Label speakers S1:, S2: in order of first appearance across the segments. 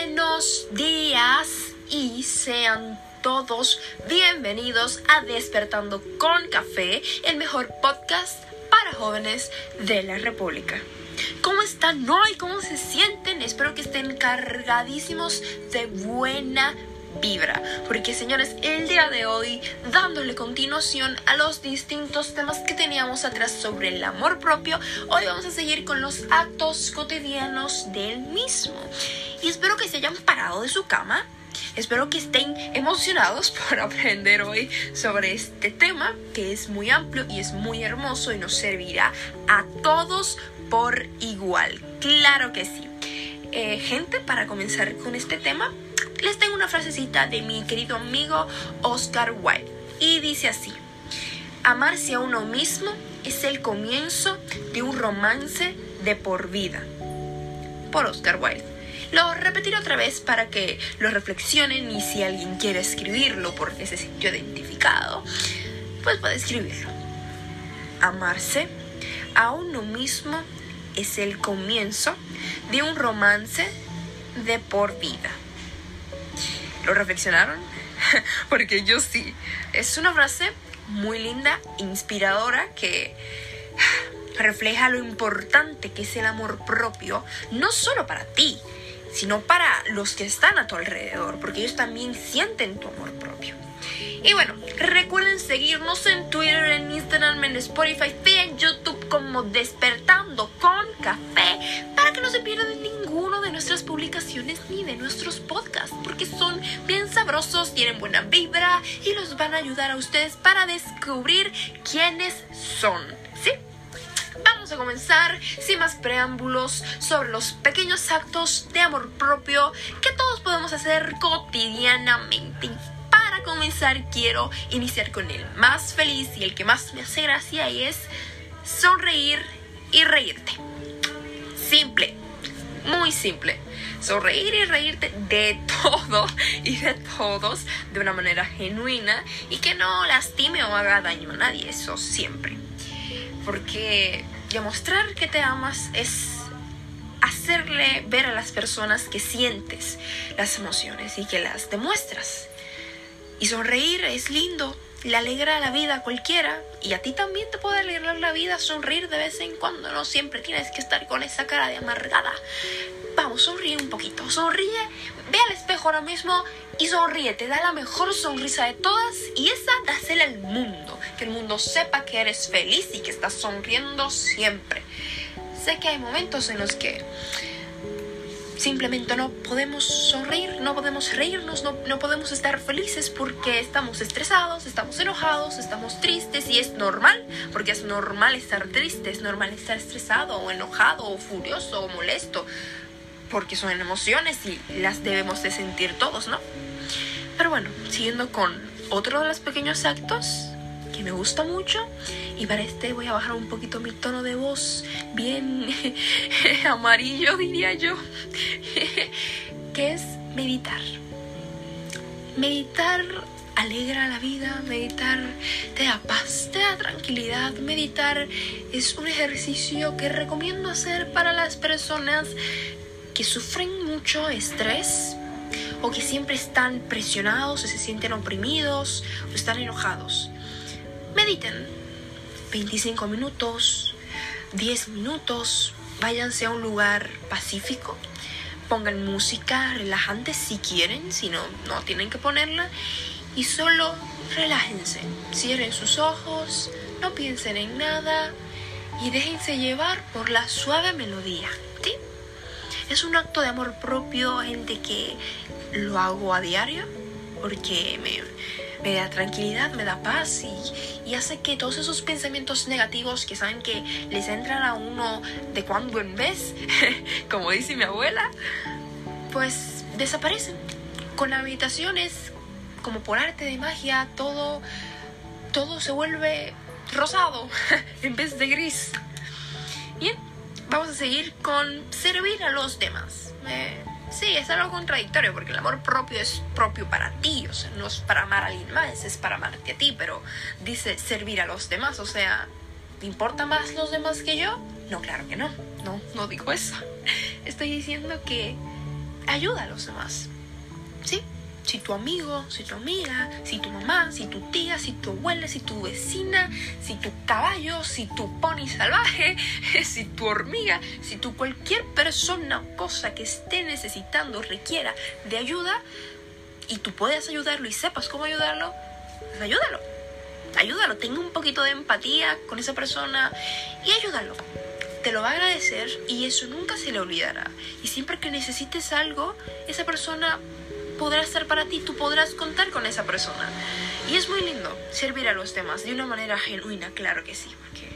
S1: Buenos días y sean todos bienvenidos a Despertando con Café, el mejor podcast para jóvenes de la República. ¿Cómo están hoy? ¿Cómo se sienten? Espero que estén cargadísimos de buena vibra. Porque señores, el día de hoy, dándole continuación a los distintos temas que teníamos atrás sobre el amor propio, hoy vamos a seguir con los actos cotidianos del mismo. Y espero que se hayan parado de su cama. Espero que estén emocionados por aprender hoy sobre este tema que es muy amplio y es muy hermoso y nos servirá a todos por igual. Claro que sí. Eh, gente, para comenzar con este tema, les tengo una frasecita de mi querido amigo Oscar Wilde y dice así, amarse a uno mismo es el comienzo de un romance de por vida. Por Oscar Wilde. Lo repetiré otra vez para que lo reflexionen y si alguien quiere escribirlo porque se sintió identificado, pues puede escribirlo. Amarse a uno mismo es el comienzo de un romance de por vida. ¿Lo reflexionaron? Porque yo sí. Es una frase muy linda, inspiradora, que refleja lo importante que es el amor propio, no solo para ti, sino para los que están a tu alrededor, porque ellos también sienten tu amor propio. Y bueno, recuerden seguirnos en Twitter, en Instagram, en Spotify y en YouTube como Despertando con Café para que no se pierdan de nuestras publicaciones ni de nuestros podcasts porque son bien sabrosos, tienen buena vibra y los van a ayudar a ustedes para descubrir quiénes son. ¿Sí? Vamos a comenzar sin más preámbulos sobre los pequeños actos de amor propio que todos podemos hacer cotidianamente para comenzar quiero iniciar con el más feliz y el que más me hace gracia y es sonreír y reírte. Simple, muy simple. Sonreír y reírte de todo y de todos de una manera genuina y que no lastime o haga daño a nadie, eso siempre. Porque demostrar que te amas es hacerle ver a las personas que sientes las emociones y que las demuestras. Y sonreír es lindo, le alegra la vida a cualquiera y a ti también te puede alegrar la vida sonreír de vez en cuando, no siempre tienes que estar con esa cara de amargada. Vamos, sonríe un poquito, sonríe, ve al espejo ahora mismo y sonríe, te da la mejor sonrisa de todas y esa dásela al mundo, que el mundo sepa que eres feliz y que estás sonriendo siempre. Sé que hay momentos en los que Simplemente no podemos sonreír, no podemos reírnos, no, no, podemos estar felices porque estamos estresados, estamos enojados, estamos tristes y es normal, porque es normal estar triste, es normal estar estresado o enojado o furioso o molesto, porque son emociones y las debemos de sentir todos, ¿no? Pero bueno, siguiendo con otro de los pequeños actos que me gusta mucho. Y para este voy a bajar un poquito mi tono de voz bien amarillo diría yo que es meditar. Meditar alegra la vida meditar te da paz te da tranquilidad. Meditar es un ejercicio que recomiendo hacer para las personas que sufren mucho estrés o que siempre están presionados o se sienten oprimidos o están enojados mediten 25 minutos, 10 minutos, váyanse a un lugar pacífico, pongan música relajante si quieren, si no, no tienen que ponerla, y solo relájense, cierren sus ojos, no piensen en nada y déjense llevar por la suave melodía. ¿sí? Es un acto de amor propio, gente que lo hago a diario, porque me, me da tranquilidad, me da paz y, hace que todos esos pensamientos negativos que saben que les entran a uno de cuando en vez, como dice mi abuela, pues desaparecen. Con la meditación es como por arte de magia, todo, todo se vuelve rosado en vez de gris. Bien, vamos a seguir con servir a los demás. Sí, es algo contradictorio porque el amor propio es propio para ti, o sea, no es para amar a alguien más, es para amarte a ti, pero dice servir a los demás, o sea, ¿te importa más los demás que yo? No, claro que no, no, no digo eso. Estoy diciendo que ayuda a los demás. ¿Sí? Si tu amigo, si tu amiga, si tu mamá, si tu tía, si tu abuela, si tu vecina, si tu caballo, si tu pony salvaje, si tu hormiga, si tu cualquier persona o cosa que esté necesitando requiera de ayuda y tú puedes ayudarlo y sepas cómo ayudarlo, pues ayúdalo. Ayúdalo, tenga un poquito de empatía con esa persona y ayúdalo te lo va a agradecer y eso nunca se le olvidará. Y siempre que necesites algo, esa persona podrá estar para ti, tú podrás contar con esa persona. Y es muy lindo servir a los demás de una manera genuina, claro que sí, porque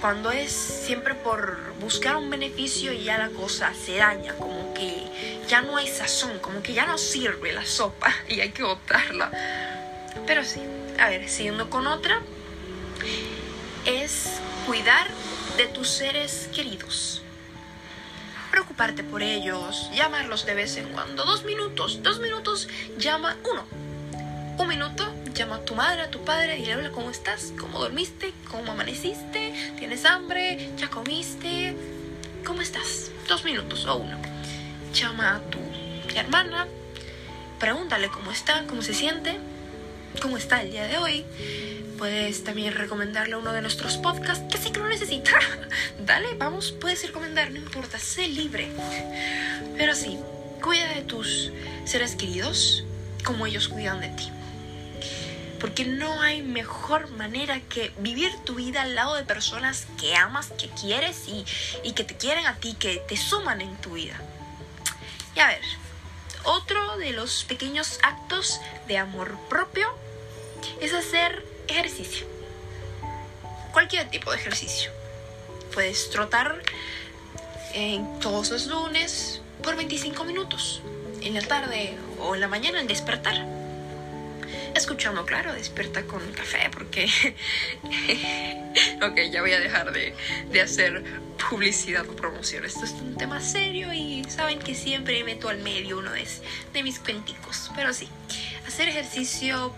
S1: cuando es siempre por buscar un beneficio y ya la cosa se daña, como que ya no hay sazón, como que ya no sirve la sopa y hay que botarla. Pero sí, a ver, siguiendo con otra, es cuidar de tus seres queridos. Preocuparte por ellos, llamarlos de vez en cuando. Dos minutos, dos minutos, llama uno. Un minuto, llama a tu madre, a tu padre, dile hola, ¿cómo estás? ¿Cómo dormiste? ¿Cómo amaneciste? ¿Tienes hambre? ¿Ya comiste? ¿Cómo estás? Dos minutos o uno. Llama a tu hermana, pregúntale cómo está, cómo se siente, cómo está el día de hoy Puedes también recomendarle uno de nuestros podcasts, que sí que lo necesita. Dale, vamos, puedes recomendar, no importa, sé libre. Pero sí, cuida de tus seres queridos como ellos cuidan de ti. Porque no hay mejor manera que vivir tu vida al lado de personas que amas, que quieres y, y que te quieren a ti, que te suman en tu vida. Y a ver, otro de los pequeños actos de amor propio es hacer ejercicio. Cualquier tipo de ejercicio. Puedes trotar en todos los lunes por 25 minutos. En la tarde o en la mañana al despertar. Escuchando, claro, despierta con café porque... ok, ya voy a dejar de, de hacer publicidad o promoción. Esto es un tema serio y saben que siempre meto al medio uno de, de mis cuenticos. Pero sí, hacer ejercicio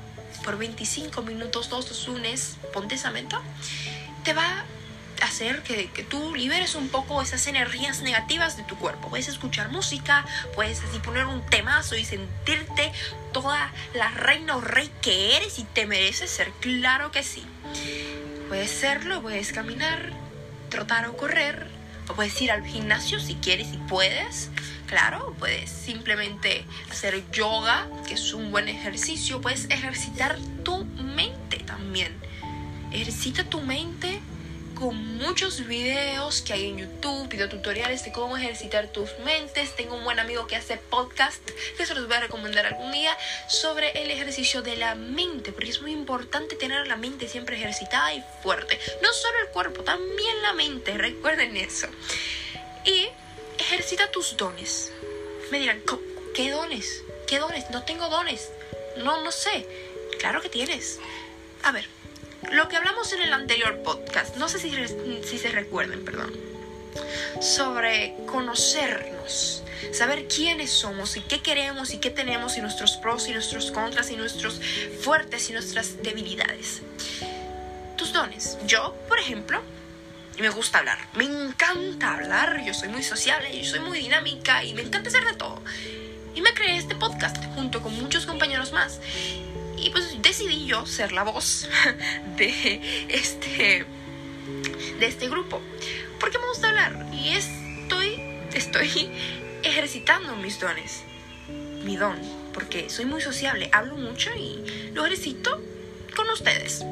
S1: por 25 minutos todos los lunes, ponte esa meta, te va a hacer que, que, tú liberes un poco esas energías negativas de tu cuerpo. Puedes escuchar música, puedes así poner un temazo y sentirte toda la reina o rey que eres y te mereces ser. Claro que sí. Puedes serlo, puedes caminar, trotar o correr, puedes ir al gimnasio si quieres y puedes. Claro, puedes simplemente hacer yoga, que es un buen ejercicio. Puedes ejercitar tu mente también. Ejercita tu mente con muchos videos que hay en YouTube, videotutoriales de cómo ejercitar tus mentes. Tengo un buen amigo que hace podcast, que se los voy a recomendar algún día, sobre el ejercicio de la mente, porque es muy importante tener la mente siempre ejercitada y fuerte. No solo el cuerpo, también la mente, recuerden eso. Y ejercita tus dones. Me dirán, ¿qué dones? ¿Qué dones? No tengo dones. No, no sé. Claro que tienes. A ver, lo que hablamos en el anterior podcast, no sé si, se recuerden, perdón, sobre conocernos, saber quiénes somos y qué queremos y qué tenemos y nuestros pros y nuestros contras y nuestros fuertes y nuestras debilidades. Tus dones. Yo, por ejemplo, me gusta hablar. Me encanta hablar, yo soy muy sociable, yo soy muy dinámica y me encanta hacer de todo. Y me creé este podcast junto con muchos compañeros más. Y pues decidí yo ser la voz de este, de este grupo. Porque me gusta hablar y estoy, estoy ejercitando mis dones. Mi don, porque soy muy sociable, hablo mucho y lo ejercito con ustedes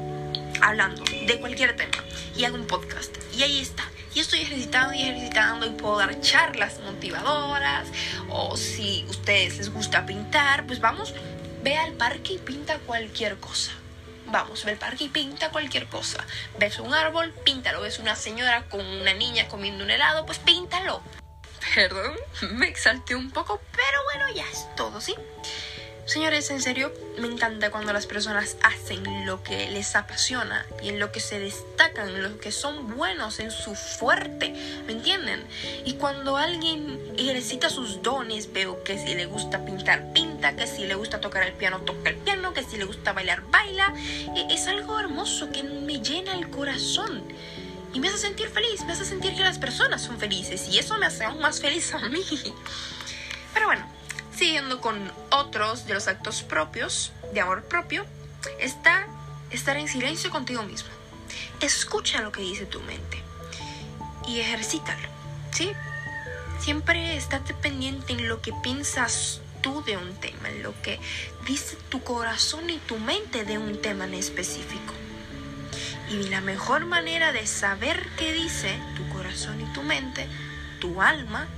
S1: hablando de cualquier tema y hago un podcast. Y ahí está. Y estoy ejercitando y ejercitando y puedo dar charlas motivadoras. O si ustedes les gusta pintar, pues vamos, ve al parque y pinta cualquier cosa. Vamos, ve al parque y pinta cualquier cosa. Ves un árbol, píntalo. Ves una señora con una niña comiendo un helado, pues píntalo. Perdón, me exalté un poco, pero bueno, ya es todo, ¿sí? Señores, en serio, me encanta cuando las personas hacen lo que les apasiona y en lo que se destacan, en lo que son buenos, en su fuerte, ¿me entienden? Y cuando alguien ejercita sus dones, veo que si le gusta pintar, pinta, que si le gusta tocar el piano, toca el piano, que si le gusta bailar, baila. E, es algo hermoso que me llena el corazón. Y me hace sentir feliz, me hace sentir que las personas son felices y eso me hace aún más feliz a mí. Pero bueno, con otros de los actos propios, de amor propio, está estar en silencio contigo mismo. Escucha lo que dice tu mente y ejercítalo, ¿sí? Siempre estate pendiente en lo que piensas tú de un tema, en lo que dice tu corazón y tu mente de un tema en específico. Y la mejor manera de saber qué dice tu corazón y tu mente, tu alma,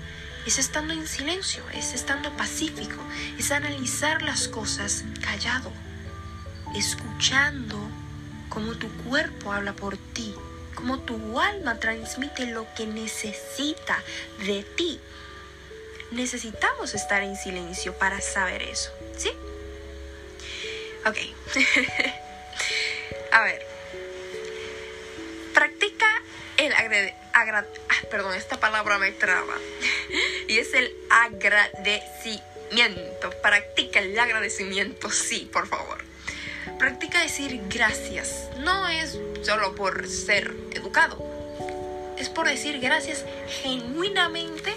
S1: es estando en silencio, es estando pacífico, es analizar las cosas callado, escuchando cómo tu cuerpo habla por ti, cómo tu alma transmite lo que necesita de ti. Necesitamos estar en silencio para saber eso, ¿sí? Ok. A ver. Ah, perdón, esta palabra me traba. y es el agradecimiento. Practica el agradecimiento, sí, por favor. Practica decir gracias. No es solo por ser educado. Es por decir gracias genuinamente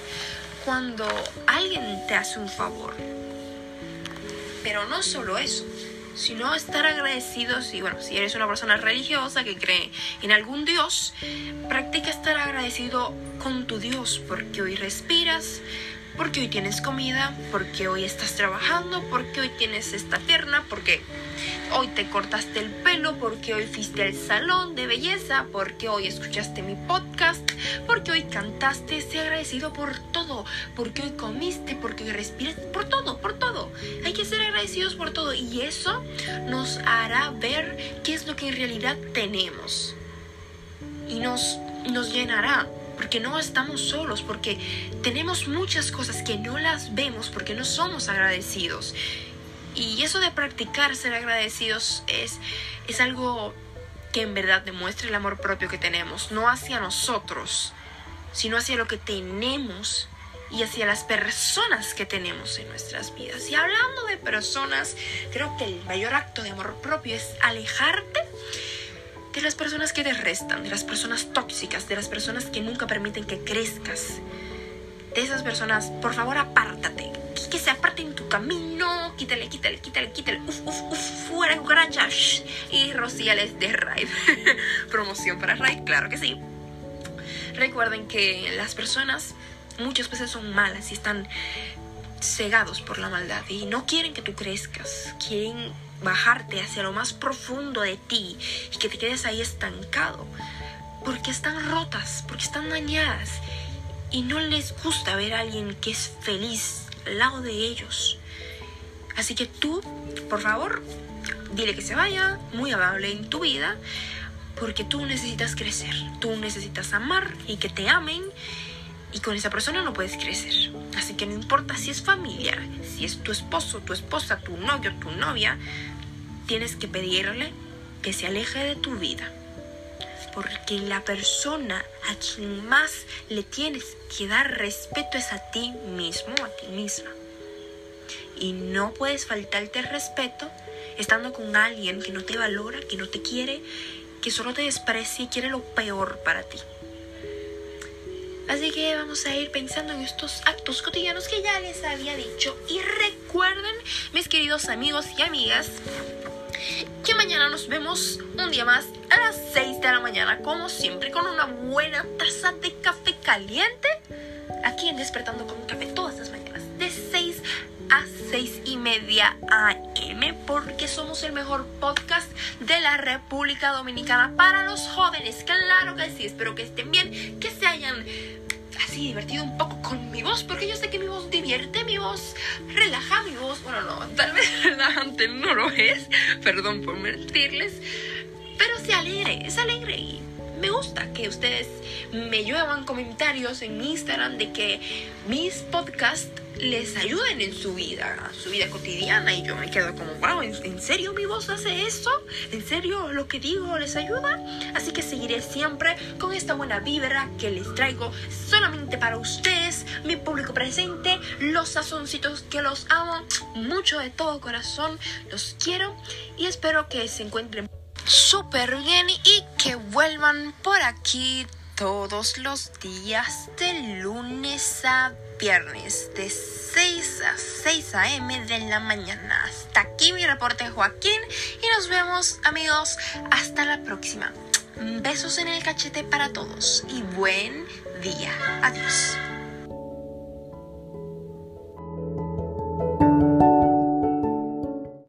S1: cuando alguien te hace un favor. Pero no solo eso, sino estar agradecidos y bueno, si eres una persona religiosa que cree en algún Dios, practica estar agradecido con tu Dios porque hoy respiras, porque hoy tienes comida, porque hoy estás trabajando, porque hoy tienes esta pierna, porque hoy te cortaste el pelo, porque hoy fuiste al salón de belleza, porque hoy escuchaste mi podcast, porque hoy cantaste, sé agradecido por todo, porque hoy comiste, porque hoy respiras, por todo, por todo. Hay que ser agradecidos por todo y eso nos hará ver qué es lo que en realidad tenemos. Y nos, nos llenará porque no estamos solos, porque tenemos muchas cosas que no las vemos porque no somos agradecidos. Y eso de practicar ser agradecidos es, es algo que en verdad demuestra el amor propio que tenemos, no hacia nosotros, sino hacia lo que tenemos y hacia las personas que tenemos en nuestras vidas. Y hablando de personas, creo que el mayor acto de amor propio es alejarte de las personas que te restan, de las personas tóxicas, de las personas que nunca permiten que crezcas. De esas personas, por favor, apártate. Que se aparten tu camino. Quítale, quítale, quítale, quítale. Uf, uf, uf, fuera cucarachas. Y rociales de Raid. Promoción para Raid, claro que sí. Recuerden que las personas muchas veces son malas y están cegados por la maldad y no quieren que tú crezcas. Quieren bajarte hacia lo más profundo de ti y que te quedes ahí estancado. Porque están rotas, porque están dañadas y no les gusta ver a alguien que es feliz al lado de ellos. Así que tú, por favor, dile que se vaya, muy amable en tu vida, porque tú necesitas crecer, tú necesitas amar y que te amen y con esa persona no puedes crecer. Así que no importa si es familiar, si es tu esposo, tu esposa, tu novio, tu novia, tienes que pedirle que se aleje de tu vida. Porque la persona a quien más le tienes que dar respeto es a ti mismo, a ti misma. Y no puedes faltarte el respeto estando con alguien que no te valora, que no te quiere, que solo te desprecia y quiere lo peor para ti. Así que vamos a ir pensando en estos actos cotidianos que ya les había dicho. Y recuerden, mis queridos amigos y amigas, que mañana nos vemos un día más a las 6 de la mañana, como siempre, con una buena taza de café caliente. Aquí en Despertando con Café todas las mañanas, de 6 a 6 y media AM, porque somos el mejor podcast de la República Dominicana para los jóvenes. Claro que sí, espero que estén bien, que se hayan así divertido un poco con mi voz, porque yo sé que mi voz divierte, mi voz relaja, mi voz, bueno, no, tal vez relajante no lo es, perdón por mentirles, pero se alegre, es alegre y me gusta que ustedes me lluevan comentarios en Instagram de que mis podcasts les ayuden en su vida, su vida cotidiana. Y yo me quedo como, wow, ¿en, serio mi voz hace eso? ¿En serio lo que digo les ayuda? Así que seguiré siempre con esta buena vibra que les traigo solamente para ustedes, mi público presente, los sazoncitos que los amo mucho de todo corazón, los quiero y espero que se encuentren súper bien y que vuelvan por aquí todos los días de lunes a viernes de 6 a 6 a.m. de la mañana. Hasta aquí mi reporte Joaquín y nos vemos amigos hasta la próxima. Besos en el cachete para todos y buen día. Adiós.